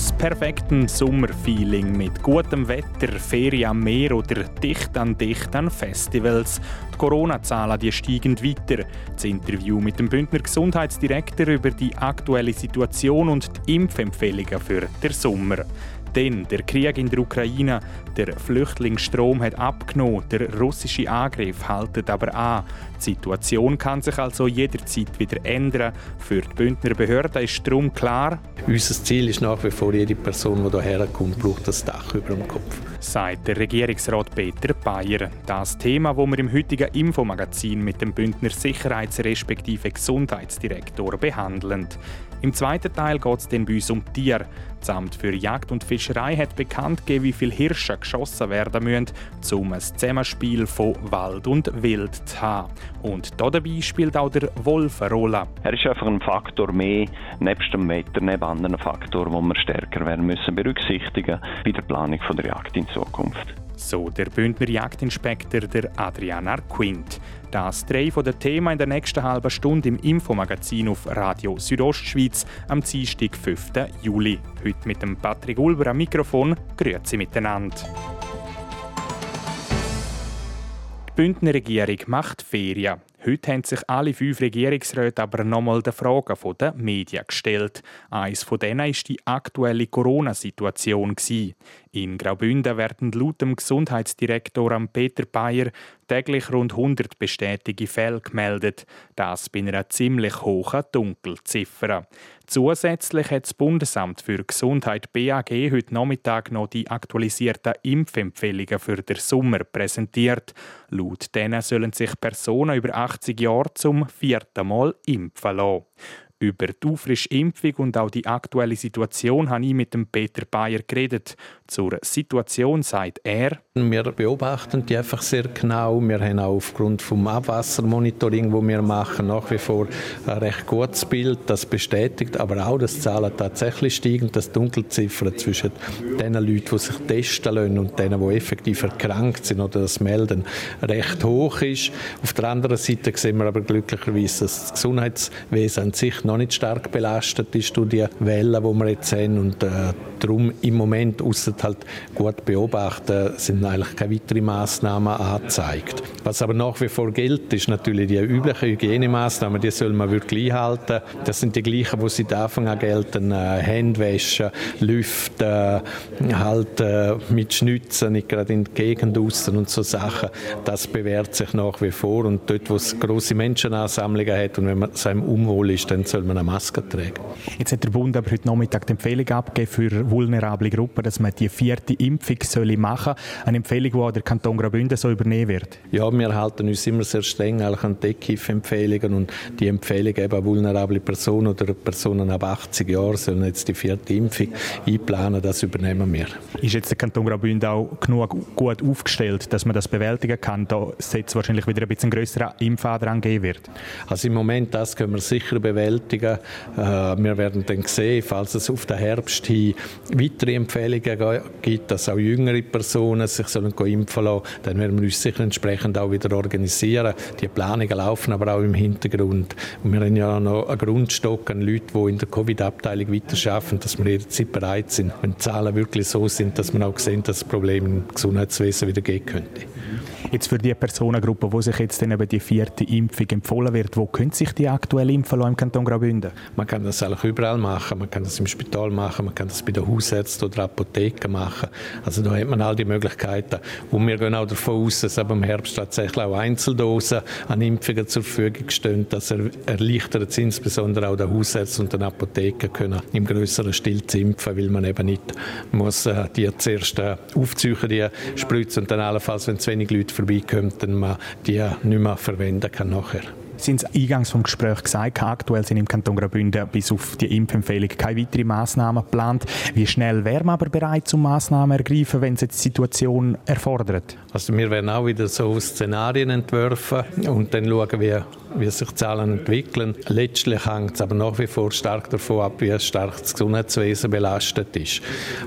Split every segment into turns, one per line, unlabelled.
Trotz perfektem Sommerfeeling mit gutem Wetter, Ferien am Meer oder dicht an dicht an Festivals. Die Corona-Zahlen steigen weiter. Das Interview mit dem Bündner Gesundheitsdirektor über die aktuelle Situation und die Impfempfehlungen für den Sommer. Denn der Krieg in der Ukraine, der Flüchtlingsstrom hat abgenommen, der russische Angriff haltet aber an. Die Situation kann sich also jederzeit wieder ändern. Für die Bündner Behörden ist darum klar,
unser Ziel ist nach wie vor, jede Person, die hierher kommt, braucht das Dach über dem Kopf.
Sagt der Regierungsrat Peter Bayer. Das Thema, das wir im heutigen Infomagazin mit dem Bündner Sicherheits- respektive Gesundheitsdirektor behandeln. Im zweiten Teil geht es bei uns um Tiere. Das Amt für Jagd und Fischerei hat bekannt gegeben, wie viele Hirsche geschossen werden müssen, um ein Zusammenspiel von Wald und Wild zu haben. Und dabei spielt auch der Wolf eine Rolle.
Er ist einfach ein Faktor mehr, nebst dem Wetter, neben anderen Faktoren, die wir stärker werden müssen berücksichtigen bei der Planung der Jagd in Zukunft.
So der Bündner Jagdinspektor der Adrian Arquint. Das drei von den Themen in der nächsten halben Stunde im Infomagazin auf Radio Südostschweiz am Dienstag, 5. Juli. Heute mit dem Patrick Ulber am Mikrofon. Grüezi miteinander. Die Bündner Regierung macht Ferien. Heute haben sich alle fünf Regierungsräte aber nochmal den Fragen der Medien gestellt. Eines von denen war die aktuelle Corona-Situation. In Graubünden werden laut dem Gesundheitsdirektor Peter Bayer täglich rund 100 bestätigte Fälle gemeldet. Das bei einer ziemlich hohen Dunkelziffer. Zusätzlich hat das Bundesamt für Gesundheit BAG heute Nachmittag noch die aktualisierten Impfempfehlungen für den Sommer präsentiert. Laut denen sollen sich Personen über 80 Jahre zum vierten Mal impfen lassen. Über die Auffrischimpfung und auch die aktuelle Situation habe ich mit dem Peter Bayer geredet. Zur Situation sagt er,
wir beobachten die einfach sehr genau. Wir haben auch aufgrund vom Abwassermonitoring, wo wir machen, nach wie vor ein recht gutes Bild. Das bestätigt aber auch, dass die Zahlen tatsächlich steigen, dass die Dunkelziffer zwischen den Leuten, die sich testen lassen und denen, die effektiv erkrankt sind oder das melden, recht hoch ist. Auf der anderen Seite sehen wir aber glücklicherweise, dass das Gesundheitswesen an sich noch nicht stark belastet ist durch die Wellen, die wir jetzt haben und äh, darum im Moment, außer halt gut beobachten, sind eigentlich keine weiteren Massnahmen angezeigt. Was aber nach wie vor gilt, ist natürlich die üblichen Hygienemaßnahmen, die soll man wirklich einhalten. Das sind die gleichen, die seit Anfang an gelten. Äh, Händewaschen, Lüften, halt äh, mit Schnitzen, nicht gerade in die Gegend aussen und so Sachen. Das bewährt sich nach wie vor und dort, wo es grosse Menschenansammlungen hat und wenn man seinem unwohl ist, dann soll man eine Maske tragen.
Jetzt hat der Bund aber heute Nachmittag die Empfehlung abgegeben für vulnerable Gruppen, dass man die vierte Impfung soll machen soll. Eine Empfehlung, die auch der Kanton Graubünden so übernehmen wird.
Ja, wir halten uns immer sehr streng an die empfehlungen und die Empfehlung eben vulnerable Personen oder Personen ab 80 Jahren sollen jetzt die vierte Impfung einplanen, das übernehmen wir.
Ist jetzt der Kanton Graubünden auch genug gut aufgestellt, dass man das bewältigen kann? Da setzt wahrscheinlich wieder ein bisschen größerer Impfandrang geben wird.
Also im Moment, das können wir sicher bewältigen. Äh, wir werden dann sehen, falls es auf den Herbst hin weitere Empfehlungen gibt, dass auch jüngere Personen sich sollen impfen lassen, dann werden wir uns sicher entsprechend auch wieder organisieren. Die Planungen laufen aber auch im Hintergrund. Und wir haben ja noch einen Grundstock an Leuten, die in der Covid-Abteilung weiterarbeiten, dass wir jederzeit bereit sind, wenn die Zahlen wirklich so sind, dass man auch sehen, dass das Problem im Gesundheitswesen wieder gehen könnte.
Jetzt für die Personengruppe, wo sich jetzt dann eben die vierte Impfung empfohlen wird, wo können sich die aktuell impfen im Kanton Graubünden?
Man kann das eigentlich überall machen. Man kann das im Spital machen, man kann das bei den Hausärzten oder Apotheken machen. Also da hat man all die Möglichkeiten. Und wir gehen auch davon aus, dass ab im Herbst tatsächlich auch Einzeldosen an Impfungen zur Verfügung stehen. Das erleichtert es insbesondere auch den Hausärzten und den Apotheken können im größeren Stil zu impfen, weil man eben nicht muss äh, die zuerst äh, aufziehen, die Spritzen und dann allenfalls, wenn zu wenig Leute vorbeikommen, dann man die nicht mehr verwenden kann nachher.
Sie haben es eingangs vom Gespräch gesagt, aktuell sind im Kanton Graubünden bis auf die Impfempfehlung keine weiteren Massnahmen geplant. Wie schnell wären wir aber bereit, zum Massnahmen ergreifen, wenn es jetzt die Situation erfordert?
Also wir werden auch wieder so Szenarien entwerfen und dann schauen, wie wie sich die Zahlen entwickeln. Letztlich hängt es aber nach wie vor stark davon ab, wie stark das Gesundheitswesen belastet ist.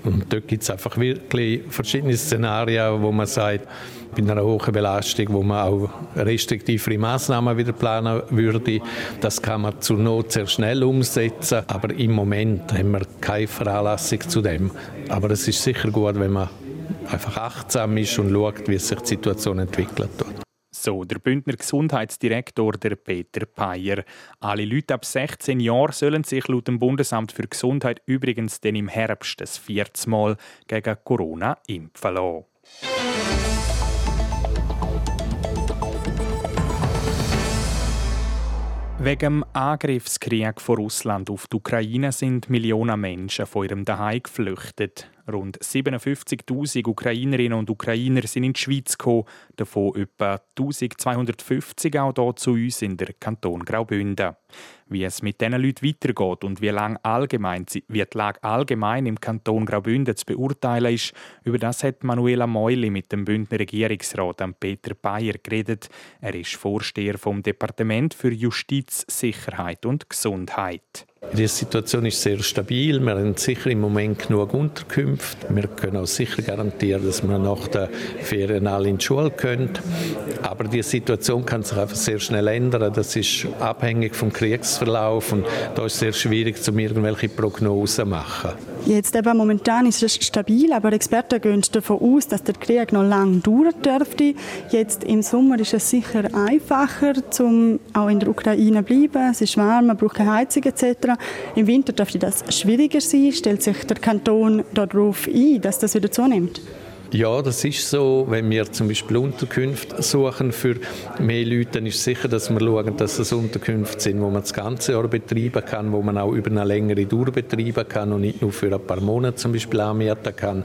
Und dort gibt es einfach wirklich verschiedene Szenarien, wo man sagt, bei einer hohen Belastung, wo man auch restriktivere Maßnahmen wieder planen würde. Das kann man zur Not sehr schnell umsetzen, aber im Moment haben wir keine Veranlassung zu dem. Aber es ist sicher gut, wenn man einfach achtsam ist und schaut, wie sich die Situation entwickelt.
So, der Bündner Gesundheitsdirektor der Peter Peyer. Alle Leute ab 16 Jahren sollen sich laut dem Bundesamt für Gesundheit übrigens dann im Herbst das vierte Mal gegen Corona impfen lassen. Wegen dem Angriffskrieg von Russland auf die Ukraine sind Millionen Menschen von ihrem Daheim geflüchtet. Rund 57.000 Ukrainerinnen und Ukrainer sind in die Schweiz gekommen, davon etwa 1250 auch hier zu uns in der Kanton Graubünden. Wie es mit diesen Leuten weitergeht und wie, lang allgemein, wie die Lage allgemein im Kanton Graubünden zu beurteilen ist, über das hat Manuela Meuli mit dem Bündner Regierungsrat Peter Bayer geredet. Er ist Vorsteher vom Departement für Justiz, Sicherheit und Gesundheit.
Die Situation ist sehr stabil. Wir haben sicher im Moment genug Unterkünfte. Wir können auch sicher garantieren, dass wir nach den Ferien alle in die Schule können. Aber die Situation kann sich einfach sehr schnell ändern. Das ist abhängig vom Kriegsverlauf und da ist es sehr schwierig, um irgendwelche Prognosen zu machen.
Jetzt eben momentan ist es stabil, aber Experten gehen davon aus, dass der Krieg noch lange dauern dürfte. Jetzt im Sommer ist es sicher einfacher, um auch in der Ukraine zu bleiben. Es ist warm, man braucht keine Heizung etc. Im Winter dürfte das schwieriger sein. Stellt sich der Kanton darauf ein, dass das wieder zunimmt?
Ja, das ist so. Wenn wir zum Beispiel Unterkünfte suchen für mehr Leute, dann ist sicher, dass wir schauen, dass es Unterkünfte sind, wo man das ganze Jahr betreiben kann, wo man auch über eine längere Dauer betreiben kann und nicht nur für ein paar Monate zum Beispiel anmieten kann.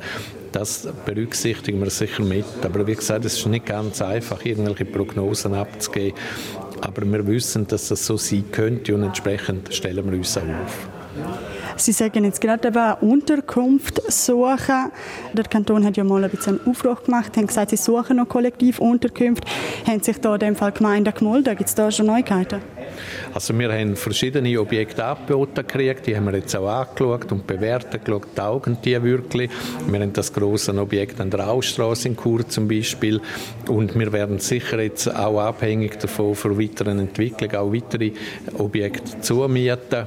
Das berücksichtigen wir sicher mit. Aber wie gesagt, es ist nicht ganz einfach, irgendwelche Prognosen abzugeben. Aber wir wissen, dass das so sein könnte und entsprechend stellen wir uns auch auf.
Sie sagen jetzt gerade eben Unterkunft suchen. Der Kanton hat ja mal ein bisschen einen Aufruf gemacht, haben gesagt, sie suchen noch Kollektivunterkünfte. Haben sich da in dem Fall Gemeinden gemeldet? Gibt es da schon Neuigkeiten?
Also wir haben verschiedene Objekte angeboten gekriegt, die haben wir jetzt auch angeschaut und bewertet, geschaut, taugen die wirklich. Wir haben das große Objekt an der Ausstraße in Chur zum Beispiel und wir werden sicher jetzt auch abhängig davon für weitere Entwicklung auch weitere Objekte zumieten.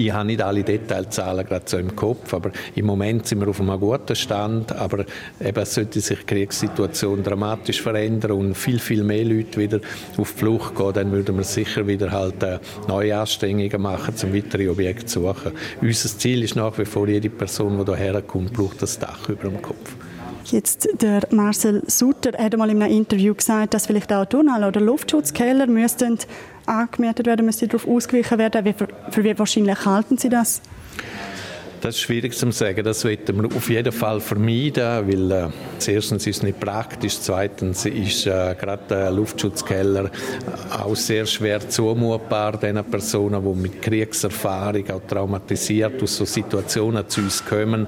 Ich habe nicht alle Detailzahlen gerade so im Kopf, aber im Moment sind wir auf einem guten Stand. Aber eben sollte sich die Kriegssituation dramatisch verändern und viel, viel mehr Leute wieder auf die Flucht gehen, dann würden wir sicher wieder halt äh, neue Anstrengungen machen, um weitere Objekte zu suchen. Unser Ziel ist nach wie vor, jede Person, die hierher kommt, braucht das Dach über dem Kopf.
Jetzt der Marcel Sutter hat einmal in einem Interview gesagt, dass vielleicht auch Tunnel oder Luftschutzkeller müssten angemietet werden, müsste darauf ausgewichen werden. Für wie wahrscheinlich halten Sie das?
Das ist schwierig zu sagen. Das sollten wir auf jeden Fall vermeiden, weil äh, erstens ist es nicht praktisch, zweitens ist äh, gerade der Luftschutzkeller auch sehr schwer zumutbar den Personen, die mit Kriegserfahrung auch traumatisiert aus so Situationen zu uns kommen.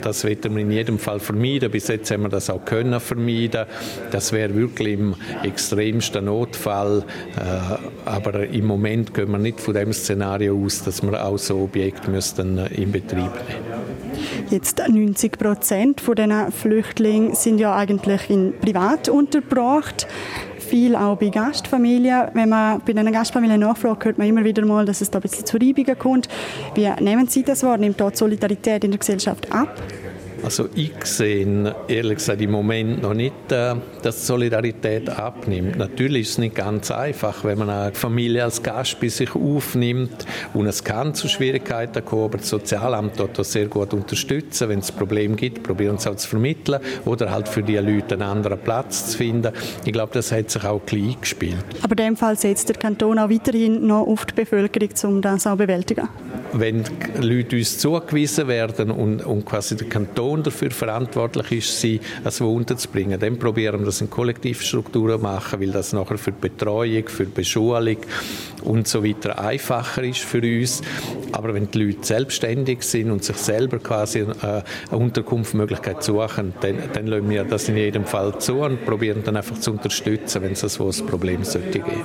Das sollten wir in jedem Fall vermeiden. Bis jetzt haben wir das auch können vermeiden. Das wäre wirklich im extremsten Notfall. Äh, aber im Moment gehen wir nicht von dem Szenario aus, dass wir auch so Objekte müssten äh, in Betrieb bleiben.
Jetzt 90 Prozent von diesen Flüchtlingen sind ja eigentlich in privat untergebracht viel auch bei Gastfamilien. Wenn man bei einer Gastfamilie nachfragt, hört man immer wieder mal, dass es da ein bisschen zu Reibungen kommt. Wie nehmen Sie das wahr? Nimmt dort Solidarität in der Gesellschaft ab?
Also ich sehe ehrlich gesagt im Moment noch nicht, äh, dass Solidarität abnimmt. Natürlich ist es nicht ganz einfach, wenn man eine Familie als Gast bei sich aufnimmt und es kann zu Schwierigkeiten kommen, aber das Sozialamt dort das sehr gut unterstützen. Wenn es Probleme gibt, probieren sie auch zu vermitteln oder halt für die Leute einen anderen Platz zu finden. Ich glaube, das hat sich auch klein gespielt.
Aber in dem Fall setzt der Kanton auch weiterhin noch auf die Bevölkerung, um das auch zu bewältigen?
wenn Leute uns zugewiesen werden und, und quasi der Kanton dafür verantwortlich ist, sie als Wo unterzubringen, dann probieren wir das in Kollektivstrukturen machen, weil das nachher für die Betreuung, für die Beschulung und so weiter einfacher ist für uns. Aber wenn die Leute selbstständig sind und sich selber quasi äh, eine Unterkunftsmöglichkeit suchen, dann, dann lassen wir das in jedem Fall zu und probieren dann einfach zu unterstützen, wenn es ein Problem sollte geben.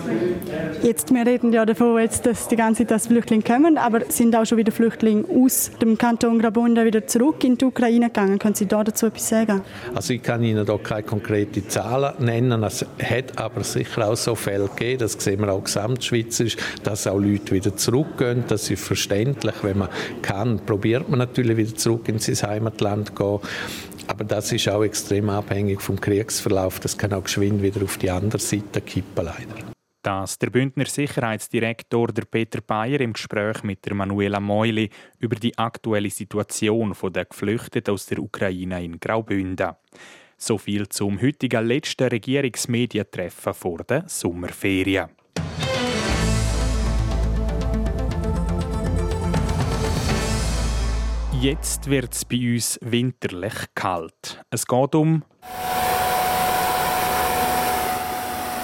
Jetzt, wir reden ja davon, jetzt, dass die ganze Zeit Flüchtlinge kommen, aber sind auch schon wieder Flüchtlinge aus dem Kanton Graubünden wieder zurück in die Ukraine gegangen? Können Sie da dazu etwas sagen?
Also ich kann Ihnen da keine konkreten Zahlen nennen. Es hat aber sicher auch so Fälle gegeben, das sehen wir auch gesamtschweizerisch, dass auch Leute wieder zurückgehen. Das ist verständlich. Wenn man kann, probiert man natürlich wieder zurück in sein Heimatland zu gehen. Aber das ist auch extrem abhängig vom Kriegsverlauf. Das kann auch geschwind wieder auf die andere Seite kippen, leider.
Das der Bündner Sicherheitsdirektor der Peter Bayer im Gespräch mit der Manuela Meuli über die aktuelle Situation der Geflüchteten aus der Ukraine in Graubünden. So viel zum heutigen letzten Regierungsmedientreffen vor der Sommerferien. Jetzt wird es bei uns winterlich kalt. Es geht um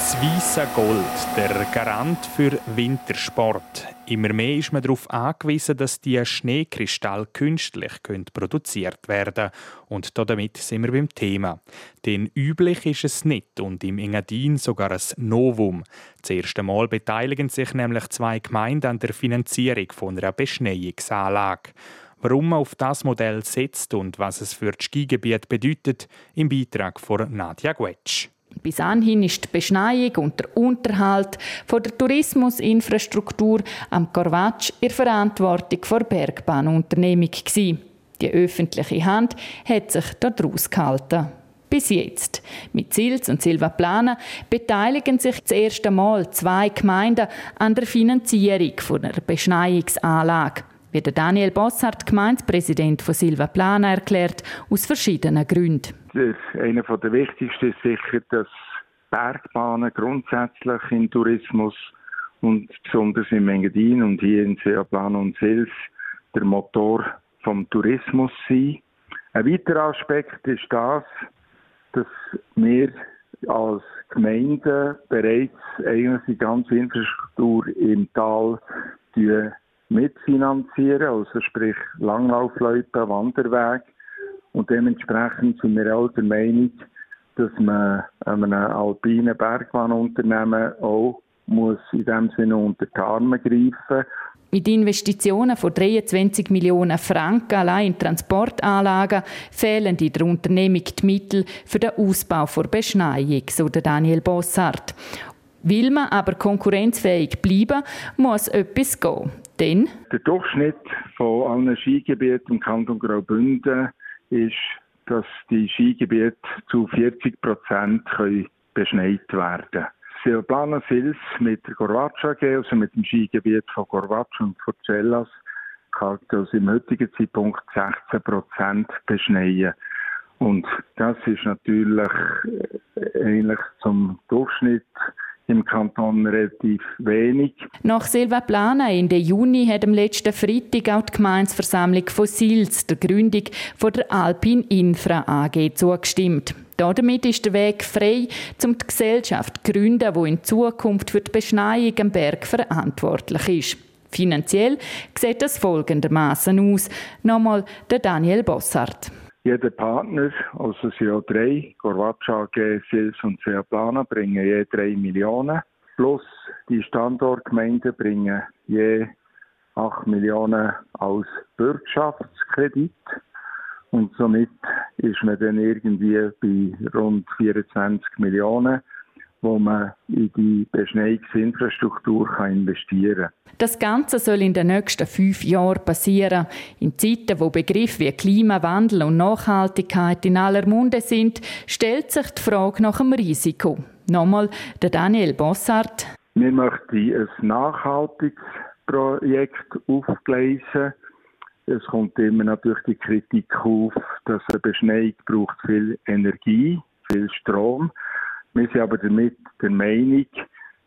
das weiße Gold, der Garant für Wintersport. Immer mehr ist man darauf angewiesen, dass die Schneekristalle künstlich produziert werden Und damit sind wir beim Thema. Denn üblich ist es nicht und im Engadin sogar ein Novum. Das erste Mal beteiligen sich nämlich zwei Gemeinden an der Finanzierung von einer Beschneiungsanlage. Warum man auf das Modell setzt und was es für das Skigebiet bedeutet, im Beitrag von Nadja Guetsch.
Bis anhin ist die Beschneiung und der Unterhalt von der Tourismusinfrastruktur am Corvatsch in Verantwortung der Bergbahnunternehmung. Die öffentliche Hand hat sich daraus gehalten. Bis jetzt. Mit Sils und Silvaplana beteiligen sich das erste Mal zwei Gemeinden an der Finanzierung einer Beschneiungsanlage wie der Daniel Bossart, Gemeindepräsident von Silva Plana, erklärt, aus verschiedenen Gründen.
Einer der wichtigsten ist sicher, dass Bergbahnen grundsätzlich im Tourismus und besonders im Engadin und hier in Silva Plana und Sils der Motor vom Tourismus sind. Ein weiterer Aspekt ist das, dass wir als Gemeinde bereits eigentlich die ganze Infrastruktur im Tal mitfinanzieren, also sprich Langlaufloipen, Wanderweg. Und dementsprechend sind wir auch der Meinung, dass man einem alpinen Bergbahnunternehmen auch muss in dem Sinne unter die Arme greifen
mit Investitionen von 23 Millionen Franken allein in Transportanlagen fehlen in der Unternehmung die Mittel für den Ausbau der Beschneiung, so Daniel Bossart. Will man aber konkurrenzfähig bleiben, muss etwas gehen. Denn
der Durchschnitt von allen Skigebieten im Kanton Graubünden ist, dass die Skigebiete zu 40 Prozent beschneit werden können. Silvana Sils mit der Gorvatsch AG, also mit dem Skigebiet von Gorvatsch und Forcellas, kann also im heutigen Zeitpunkt 16 Prozent beschneien. Und das ist natürlich ähnlich zum Durchschnitt im Kanton relativ wenig.
Nach Silva Plana Ende Juni hat am letzten Freitag auch die Gemeinsversammlung von Sils der Gründung von der Alpin Infra AG zugestimmt. Damit ist der Weg frei, um die Gesellschaft zu gründen, die in Zukunft für die Beschneiung am Berg verantwortlich ist. Finanziell sieht das folgendermaßen aus. Nochmal der Daniel Bossart.
Jeder Partner, also CO3, Gorvatsch AG, Sils und Plana, bringen je 3 Millionen. Plus die Standortgemeinden bringen je 8 Millionen als Bürgschaftskredit. Und somit ist man dann irgendwie bei rund 24 Millionen wo man in die Beschneiungsinfrastruktur investieren kann.
Das Ganze soll in den nächsten fünf Jahren passieren. In Zeiten, wo Begriffe wie Klimawandel und Nachhaltigkeit in aller Munde sind, stellt sich die Frage nach dem Risiko. Nochmal der Daniel Bossart.
Wir möchten ein nachhaltiges Projekt aufgleisen. Es kommt immer natürlich die Kritik auf, dass eine Beschneiung braucht viel Energie, viel Strom. Wir sind aber damit der Meinung,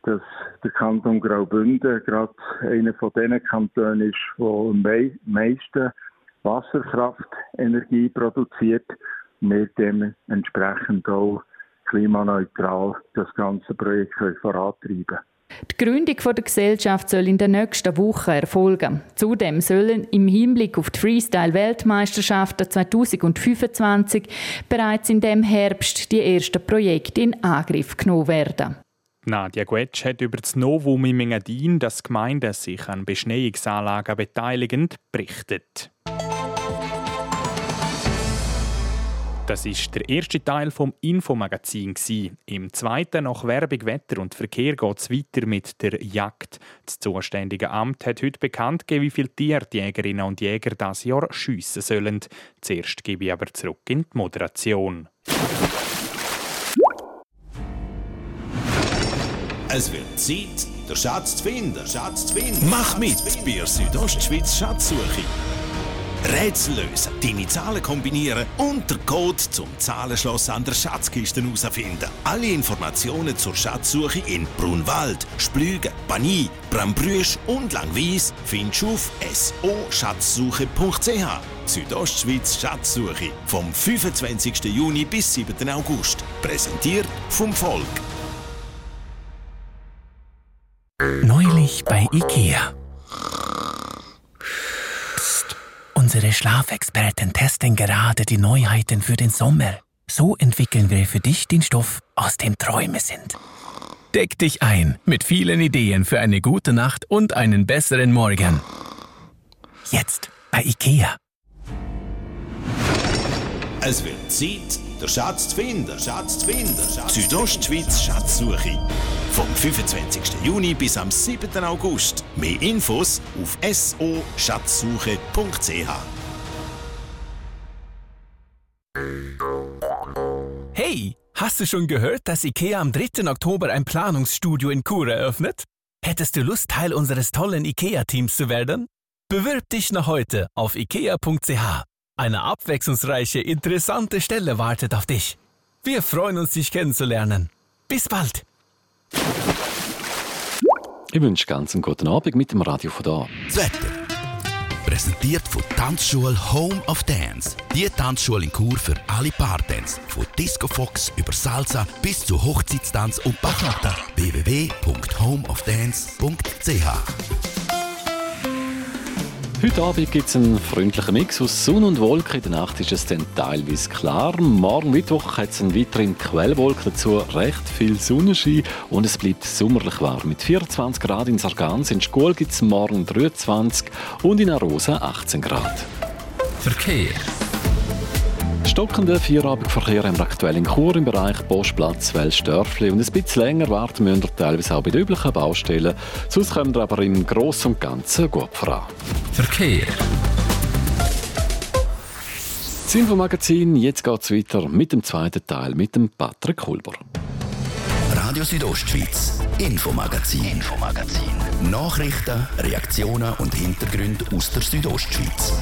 dass der Kanton Graubünden gerade einer von den Kantonen ist, der am meisten Wasserkraftenergie produziert wir dementsprechend auch klimaneutral das ganze Projekt vorantreiben.
Die Gründung der Gesellschaft soll in der nächsten Woche erfolgen. Zudem sollen im Hinblick auf die Freestyle-Weltmeisterschaften 2025 bereits in dem Herbst die ersten Projekte in Angriff genommen werden.
Nadja Guetsch hat über das Novum im Engadin, das Gemeinden sich an Beschneiungsanlagen beteiligen, berichtet. Das ist der erste Teil vom Infomagazin. Im zweiten, nach Werbung, Wetter und Verkehr, geht es weiter mit der Jagd. Das zuständige Amt hat heute bekannt gegeben, wie viele Tiere die Jägerinnen und Jäger das Jahr schiessen sollen. Zuerst gebe ich aber zurück in die Moderation.
Es wird Zeit, den Schatz zu finden. Schatz zu finden. Mach mit bei der Südostschweiz Schatzsuche. Rätsel lösen, deine Zahlen kombinieren und den Code zum Zahlenschloss an der Schatzkiste herausfinden. Alle Informationen zur Schatzsuche in Brunwald, Splügen, Bani, Brambrüsch und Langwies findest du auf so-schatzsuche.ch. Südostschweiz Schatzsuche vom 25. Juni bis 7. August. Präsentiert vom Volk.
Neulich bei IKEA. Unsere Schlafexperten testen gerade die Neuheiten für den Sommer. So entwickeln wir für dich den Stoff, aus dem Träume sind. Deck dich ein mit vielen Ideen für eine gute Nacht und einen besseren Morgen. Jetzt bei IKEA.
Es wird Zeit, den Schatz zu finden. Schatz zu finden. Südostschweiz Schatzsuche. Vom 25. Juni bis am 7. August. Mehr Infos auf so-schatzsuche.ch.
Hey, hast du schon gehört, dass IKEA am 3. Oktober ein Planungsstudio in Chur eröffnet? Hättest du Lust, Teil unseres tollen IKEA-Teams zu werden? Bewirb dich noch heute auf ikea.ch. Eine abwechslungsreiche, interessante Stelle wartet auf dich. Wir freuen uns, dich kennenzulernen. Bis bald!
Ich wünsche ganz einen guten Abend mit dem Radio von da.
Das Wetter. Präsentiert von Tanzschule Home of Dance. Die Tanzschule in Kur für alle Partens. Von Disco Fox über Salsa bis zu Hochzeitstanz und Bachata. www.homeofdance.ch
Heute Abend gibt es einen freundlichen Mix aus Sonne und Wolken. In der Nacht ist es dann teilweise klar. Morgen Mittwoch hat es einen weiteren Quellwolken dazu, recht viel Sonnenschein und es bleibt sommerlich warm. Mit 24 Grad in Sargans, in Schkuhl gibt es morgen 23 und in Arosa 18 Grad.
Verkehr.
Stockender Feierabendverkehr im aktuellen Chur im Bereich Postplatz Welsdörfli und ein bisschen länger warten müssen wir teilweise auch bei den üblichen Baustellen. Sonst kommen wir aber im Großen und Ganzen gut voran.
Verkehr.
Das Infomagazin, jetzt geht es weiter mit dem zweiten Teil mit dem Patrick Kulber.
Radio Südostschweiz, Infomagazin, Infomagazin. Nachrichten, Reaktionen und Hintergründe aus der Südostschweiz.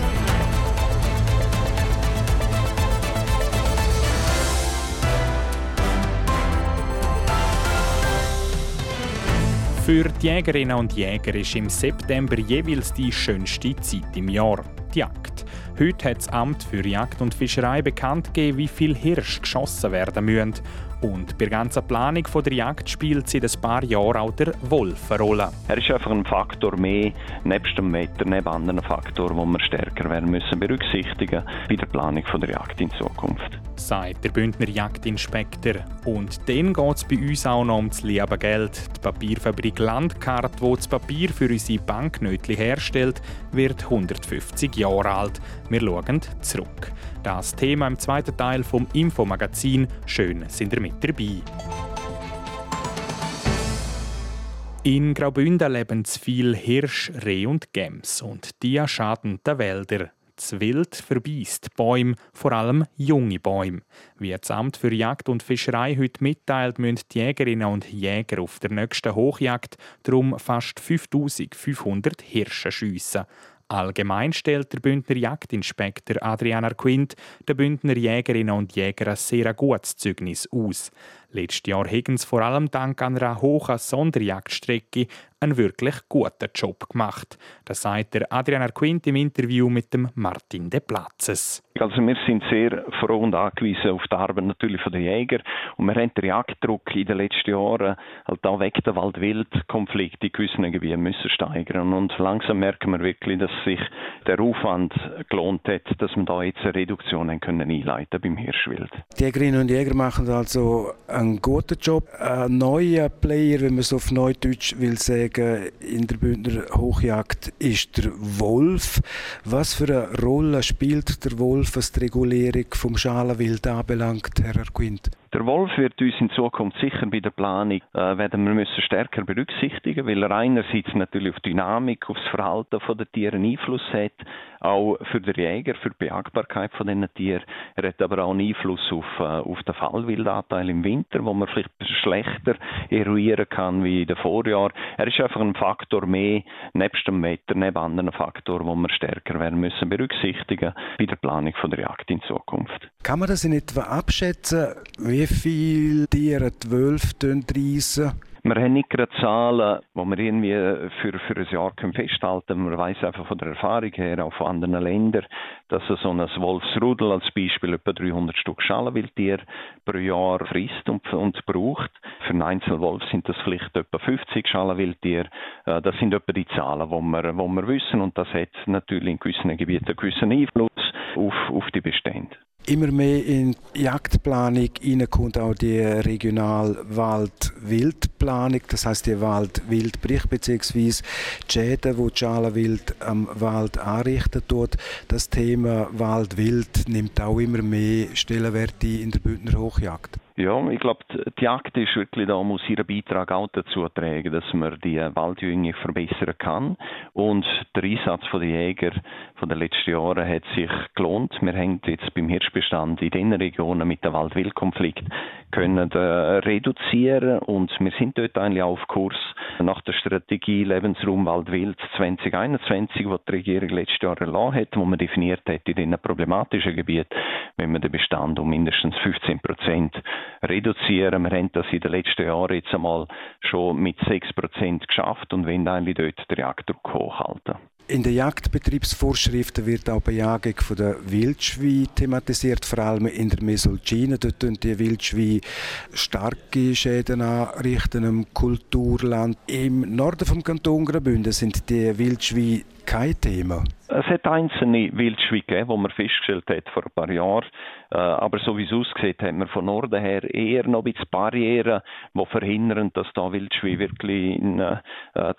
Für die Jägerinnen und Jäger ist im September jeweils die schönste Zeit im Jahr, die Jagd. Heute hat das Amt für Jagd und Fischerei bekannt gegeben, wie viel Hirsch geschossen werden müssen. Und bei der ganzen Planung der Jagd spielt seit ein paar Jahren auch der Wolf eine Rolle.
Er ist einfach ein Faktor mehr, nebst dem Wetter, neben anderen Faktoren, die wir stärker werden müssen berücksichtigen bei der Planung der Jagd in Zukunft.
Sagt der Bündner Jagdinspektor. Und dann geht es bei uns auch noch um das liebe Geld. Die Papierfabrik Landkart, die das Papier für unsere Banknötchen herstellt, wird 150 Jahre alt. Wir schauen zurück. Das Thema im zweiten Teil vom Infomagazin. Schön sind ihr mit dabei. In Graubünden leben zu viel Hirsch, Reh und Gems und die schaden den Wäldern. Das Wild verbeißt Bäume, vor allem junge Bäume. Wie das Amt für Jagd und Fischerei heute mitteilt, müssen die Jägerinnen und Jäger auf der nächsten Hochjagd darum fast 5500 Hirsche schiessen. Allgemein stellt der Bündner Jagdinspektor Adrian Arquint den Bündner Jägerinnen und Jägern ein sehr gutes Zeugnis aus. Letztes Jahr haben sie vor allem dank einer hohen Sonderjagdstrecke einen wirklich guten Job gemacht. Das sagt der Adrian Arquint im Interview mit dem Martin de Platzes.
Also wir sind sehr froh und angewiesen auf die Arbeit natürlich von den Jägern und wir haben den Jagddruck in den letzten Jahren halt auch weg der Wald-Wild-Konflikt in gewissen Gebieten müssen steigern und langsam merken wir wirklich, dass sich der Aufwand gelohnt hat, dass wir da jetzt eine Reduktion haben können einleiten beim Hirschwild.
Die Jägerinnen und Jäger machen also einen guten Job. Ein neuer Player, wenn man es auf Neudeutsch will sagen, in der Bündner Hochjagd ist der Wolf. Was für eine Rolle spielt der Wolf, was die Regulierung vom Schalenwild anbelangt, Herr Quint?
Der Wolf wird uns in Zukunft sicher bei der Planung äh, werden wir müssen stärker berücksichtigen, weil er einerseits natürlich auf die Dynamik, auf das Verhalten der Tiere Einfluss hat, auch für den Jäger, für die Beagbarkeit von diesen Tieren. Er hat aber auch einen Einfluss auf, äh, auf den Fallwildanteil im Winter, wo man vielleicht schlechter eruieren kann wie in den Vorjahren. Er ist einfach ein Faktor mehr, nebst dem Wetter, neben anderen Faktoren, wo wir stärker werden müssen berücksichtigen bei der Planung von der Jagd in Zukunft.
Kann man das in etwa abschätzen, wie viele Tiere die Wölfe reissen?
Wir haben nicht gerade Zahlen, die wir irgendwie für, für ein Jahr festhalten können. Man weiß einfach von der Erfahrung her, auch von anderen Ländern, dass so ein Wolfsrudel als Beispiel etwa 300 Stück Schalenwildtier pro Jahr frisst und, und braucht. Für einen Einzelwolf sind das vielleicht etwa 50 Schalenwildtiere. Äh, das sind etwa die Zahlen, die wir, die wir wissen. Und das hat natürlich in gewissen Gebieten einen gewissen Einfluss auf, auf die Bestände
immer mehr in die Jagdplanung kommt auch die Regionalwald-Wildplanung, das heißt die Wald-Wildbericht bzw. die Schäden, die Schalenwild am Wald anrichten tut. Das Thema Wald-Wild nimmt auch immer mehr Stellenwert in der Bündner Hochjagd.
Ja, ich glaube, die Jagd ist wirklich da, muss ihren Beitrag auch dazu tragen, dass man die Waldjünge verbessern kann. Und der Einsatz der Jäger von den letzten Jahren hat sich gelohnt. Wir haben jetzt beim Hirschbestand in den Regionen mit dem Wald-Wild-Konflikt können äh, reduzieren und wir sind dort eigentlich auf Kurs nach der Strategie Lebensraum Wald-Wild 2021, die die Regierung letztes Jahr erlassen hat, wo man definiert hat, in diesen problematischen Gebieten, wenn man den Bestand um mindestens 15 Prozent reduzieren. Wir haben das in den letzten Jahren jetzt einmal schon mit 6 Prozent geschafft und wollen eigentlich dort den Jagddruck hochhalten.
In den Jagdbetriebsvorschriften wird auch Bejagung der Wildschweine thematisiert, vor allem in der Mesolcine. Dort tun die Wildschweine starke Schäden anrichten im Kulturland. Im Norden vom Kanton Graubünden sind die Wildschweine kein Thema.
Es hat einzelne Wildschweine gegeben, die man festgestellt hat vor ein paar Jahren. Äh, aber so wie es aussieht, hat man von Norden her eher noch ein bisschen Barrieren, die verhindern, dass da Wildschweine wirklich in, äh,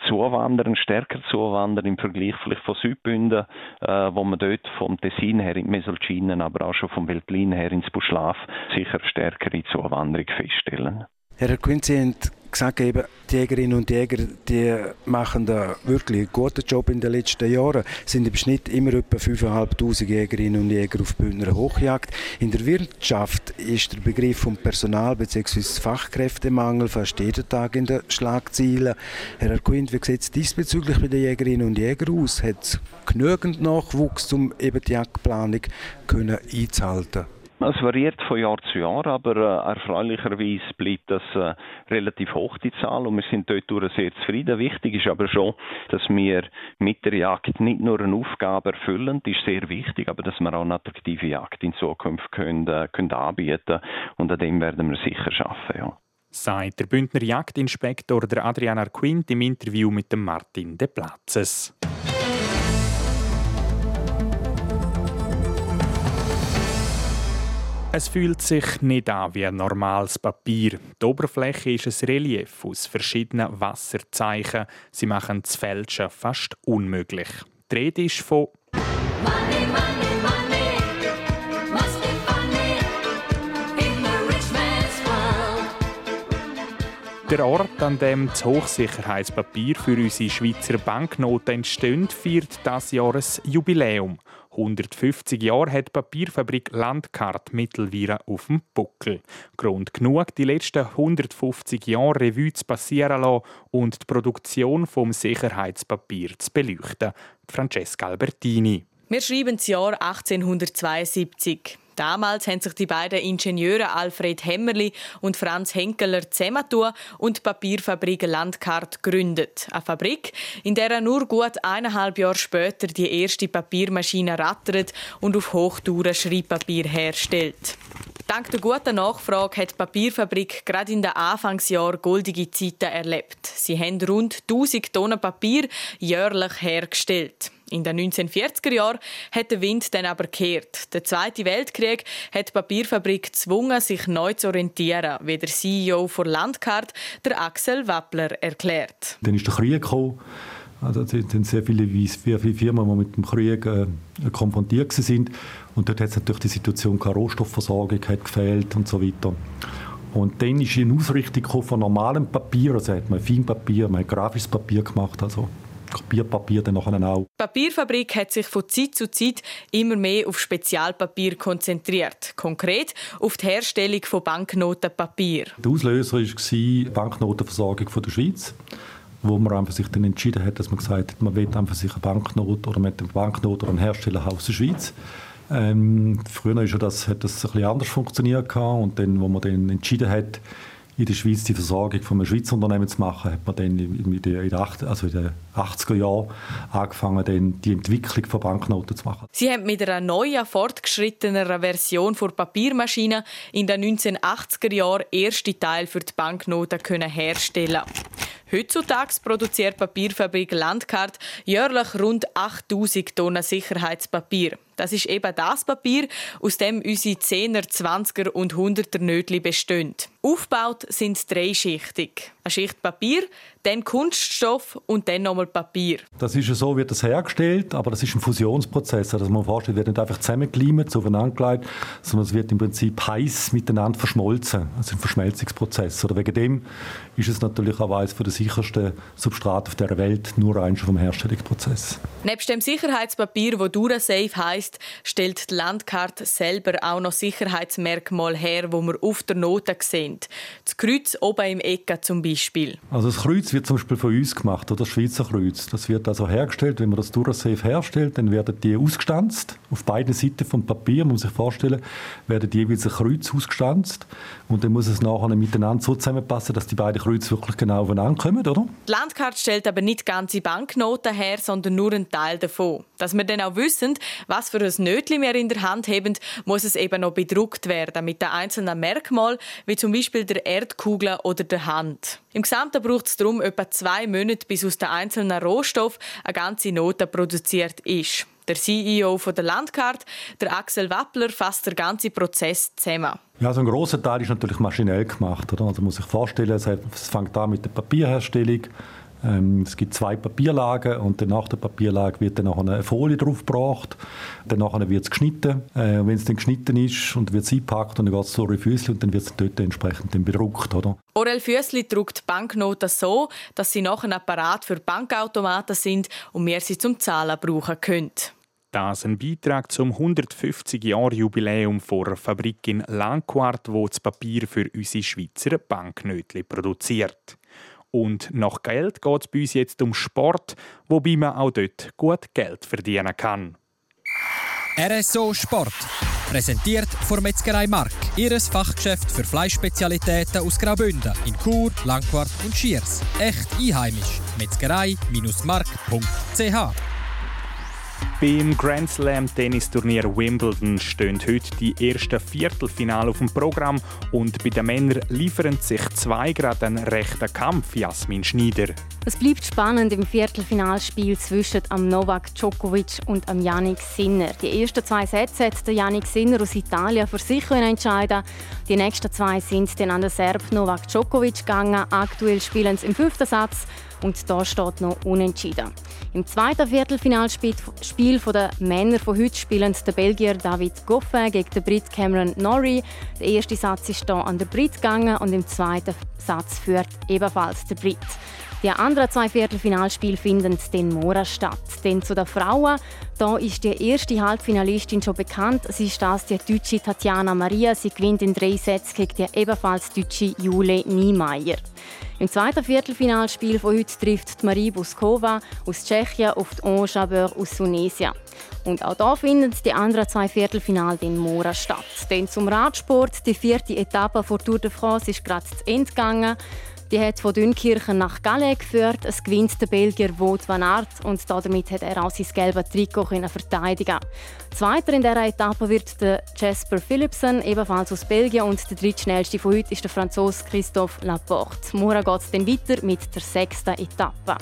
zuwandern, stärker zuwandern im Vergleich vielleicht von Südbünden, äh, wo man dort vom Tessin her in die Mesolcinen, aber auch schon vom Veltlin her ins Buschlaf sicher stärkere Zuwanderung feststellen.
Herr Quincy, gesagt, eben, die Jägerinnen und Jäger die machen da wirklich einen guten Job in den letzten Jahren. Es sind im Schnitt immer etwa 5'500 Jägerinnen und Jäger auf Bündner Hochjagd. In der Wirtschaft ist der Begriff vom Personal bzw. Fachkräftemangel fast jeden Tag in den Schlagzeilen. Herr Arquint, wie sieht es diesbezüglich bei den Jägerinnen und Jägern aus? Hat es genügend Nachwuchs, um eben die Jagdplanung einzuhalten?
Es variiert von Jahr zu Jahr, aber äh, erfreulicherweise bleibt das äh, relativ hoch, die Zahl, und wir sind dort sehr zufrieden. Wichtig ist aber schon, dass wir mit der Jagd nicht nur eine Aufgabe erfüllen, die ist sehr wichtig, aber dass wir auch eine attraktive Jagd in Zukunft können, äh, können anbieten und an dem werden wir sicher schaffen. Ja.
Sagt der Bündner Jagdinspektor der Adriana Quint im Interview mit dem Martin de Platzes. Es fühlt sich nicht an wie ein normales Papier. Die Oberfläche ist ein Relief aus verschiedenen Wasserzeichen. Sie machen das Fälschen fast unmöglich. Die Rede ist von money, money, money. Der Ort, an dem das Hochsicherheitspapier für unsere Schweizer Banknoten entsteht, feiert das Jahr ein Jubiläum. 150 Jahre hat die Papierfabrik Landkart mittlerweile auf dem Buckel. Grund genug, die letzten 150 Jahre Revue zu passieren lassen und die Produktion vom Sicherheitspapier zu beleuchten. Francesca Albertini.
Wir schreiben das Jahr 1872. Damals haben sich die beiden Ingenieure Alfred Hemmerli und Franz Henkeler zusammengetan und die Papierfabrik Landkart gegründet. Eine Fabrik, in der nur gut eineinhalb Jahre später die erste Papiermaschine rattert und auf Hochtouren Schreibpapier herstellt. Dank der guten Nachfrage hat die Papierfabrik gerade in den Anfangsjahren goldige Zeiten erlebt. Sie haben rund 1000 Tonnen Papier jährlich hergestellt. In den 1940er Jahren hat der Wind dann aber gekehrt. Der Zweite Weltkrieg hat die Papierfabrik gezwungen, sich neu zu orientieren, wie der CEO von Landcard, der Axel Wappler, erklärt.
Dann ist der Krieg gekommen. Also, es sind sehr viele, sehr viele Firmen, die mit dem Krieg äh, konfrontiert sind. Und dort hat es natürlich die Situation, keine Rohstoffversorgung hat gefehlt und so weiter. Und dann ist eine Ausrichtung von normalem Papier, also hat man Feinpapier, man hat grafisches Papier gemacht, also Papierpapier dann nachher auch.
Die Papierfabrik hat sich von Zeit zu Zeit immer mehr auf Spezialpapier konzentriert. Konkret auf die Herstellung von Banknotenpapier.
Der Auslöser war die Banknotenversorgung der Schweiz wo man einfach sich dann entschieden hat, dass man gesagt hat, man will einfach sich eine Banknote oder mit dem Banknote oder einen Hersteller aus der Schweiz. Ähm, früher ist ja das, hat das ein bisschen anders funktioniert und dann, wo man dann entschieden hat, in der Schweiz die Versorgung von einem Schweizer Unternehmen zu machen, hat man dann in den, also in den 80er Jahren angefangen, dann die Entwicklung von Banknoten zu machen.
Sie haben mit einer neuen, fortgeschritteneren Version von Papiermaschine in den 1980er Jahren erste Teil für die Banknoten können herstellen. Heutzutage produziert Papierfabrik Landkart jährlich rund 8000 Tonnen Sicherheitspapier. Das ist eben das Papier, aus dem unsere 10er, 20er und 100er Nötli bestehen. Aufgebaut sind dreischichtig. Eine Schicht Papier, dann Kunststoff und dann nochmal Papier.
Das ist so, wird das hergestellt, aber das ist ein Fusionsprozess. Also man vorstellt, wird nicht einfach zusammengelimt, aufeinander gelegt, sondern es wird im Prinzip heiß miteinander verschmolzen. Also ein Verschmelzungsprozess. Oder wegen dem ist es natürlich auch eines der sichersten Substrate auf der Welt, nur rein schon vom Herstellungsprozess.
Neben dem Sicherheitspapier, wo DuraSafe heisst, stellt die Landkarte selber auch noch Sicherheitsmerkmale her, wo wir auf der Note sehen. Das Kreuz oben im Ecke zum Beispiel.
Also das Kreuz wird zum Beispiel von uns gemacht, oder das Schweizer Kreuz. Das wird also hergestellt, wenn man das DuraSafe herstellt, dann werden die ausgestanzt. Auf beiden Seiten vom Papier, man muss sich vorstellen, werden jeweils ein Kreuz ausgestanzt. Und dann muss es nachher miteinander so zusammenpassen, dass die beiden Kreuze wirklich genau aufeinander kommen, oder?
Die Landkarte stellt aber nicht ganze Banknoten her, sondern nur einen Teil davon. Dass wir dann auch wissen, was für ein Nötchen wir in der Hand haben, muss es eben noch bedruckt werden mit den einzelnen Merkmalen, wie zum Beispiel der Erdkugel oder der Hand. Im Gesamten braucht es darum etwa zwei Monate, bis aus den einzelnen Rohstoffen eine ganze Note produziert ist. Der CEO von der Landkarte, der Axel Wappler, fasst den ganzen Prozess zusammen.
Ja, so ein großer Teil ist natürlich maschinell gemacht. Oder? Also man muss sich vorstellen, es fängt an mit der Papierherstellung. Ähm, es gibt zwei Papierlagen und nach der Papierlage wird dann noch eine Folie drauf gebracht. Dann wird es geschnitten. Äh, wenn es dann geschnitten ist und wird es eingepackt und dann geht es zu Füßli und dann wird es dort entsprechend dann bedruckt. Oder?
Orel Füßli druckt Banknoten so, dass sie nachher ein Apparat für Bankautomaten sind und wir sie zum Zahlen brauchen können.
Das ein Beitrag zum 150-Jahr-Jubiläum der Fabrik in Langquart, wo das Papier für unsere Schweizer Banknötli produziert. Und nach Geld geht es bei uns jetzt um Sport, wobei man auch dort gut Geld verdienen kann.
RSO Sport. Präsentiert von Metzgerei Mark. Ihres Fachgeschäft für Fleischspezialitäten aus Graubünden in Chur, Langquart und Schiers. Echt einheimisch. Metzgerei-mark.ch
beim Grand Slam Tennisturnier Wimbledon stehen heute die ersten Viertelfinale auf dem Programm und bei den Männern liefern sich zwei gerade einen rechten Kampf, Jasmin Schneider.
Es bleibt spannend im Viertelfinalspiel zwischen am Novak Djokovic und am Yannick Sinner. Die ersten zwei Sätze hat der Yannick Sinner aus Italien für sich entscheiden. Die nächsten zwei sind dann an den Serb Novak Djokovic gegangen. Aktuell spielen sie im fünften Satz und da steht noch unentschieden. Im zweiten Viertelfinalspiel der Männer von heute spielen der Belgier David Goffin gegen den Brit Cameron Norrie. Der erste Satz ist hier an der Brit gegangen und im zweiten Satz führt ebenfalls der Brit. Die anderen zwei Viertelfinalspiele finden den Mora statt. Denn zu den Frauen, da ist die erste Halbfinalistin schon bekannt. Sie ist das die deutsche Tatjana Maria. Sie gewinnt in drei Sätzen gegen die ebenfalls deutsche Jule Niemeyer. Im zweiten Viertelfinalspiel von heute trifft Marie Buskova aus Tschechien auf die Ange aus Tunesien. Und auch da finden die anderen zwei Viertelfinale in Mora statt. Denn zum Radsport, die vierte Etappe vor Tour de France, ist gerade zu Ende gegangen. Die hat von Dünkirchen nach Calais geführt. Es gewinnt der Belgier Wout van Aert und damit hat er auch sein gelbes Trikot verteidigen Zweiter in dieser Etappe wird der Jasper Philipsen, ebenfalls aus Belgien. Und der drittschnellste von heute ist der Franzose Christophe Laporte. Morgen geht es dann weiter mit der sechsten Etappe.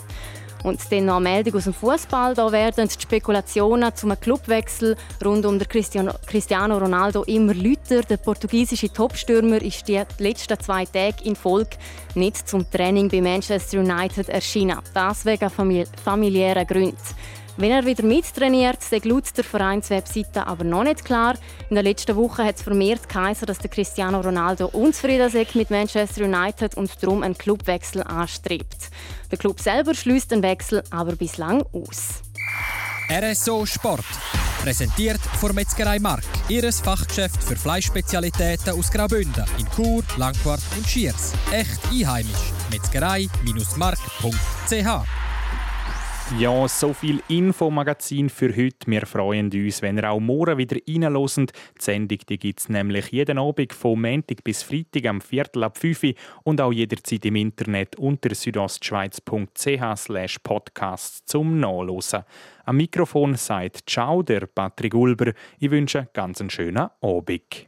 Und dann noch Meldung aus dem Fußball. Da werden die Spekulationen zum Clubwechsel rund um den Cristiano Ronaldo immer lauter. Der portugiesische Topstürmer ist die letzten zwei Tage in Folge nicht zum Training bei Manchester United erschienen. Das wegen familiären Gründen. Wenn er wieder mittrainiert, sagt laut der Vereinswebseite aber noch nicht klar. In der letzten Woche hat es vermehrt geheißen, dass der Cristiano Ronaldo unzufrieden ist mit Manchester United und darum einen Clubwechsel anstrebt. Der Club selber schließt den Wechsel aber bislang aus.
RSO Sport. Präsentiert von Metzgerei Mark, ihres Fachgeschäft für Fleischspezialitäten aus Graubünden in Chur, Langquart und Schiers. Echt einheimisch. Metzgerei-mark.ch
ja, so viel Infomagazin für heute. Wir freuen uns, wenn ihr auch morgen wieder reinhört. Die Sendung gibt es nämlich jeden Abend von Montag bis Freitag am Viertel ab 5 Uhr und auch jederzeit im Internet unter südostschweiz.ch podcast zum Nachlesen. Am Mikrofon sagt Ciao der Patrick Ulber. Ich wünsche ganz einen schönen Abend.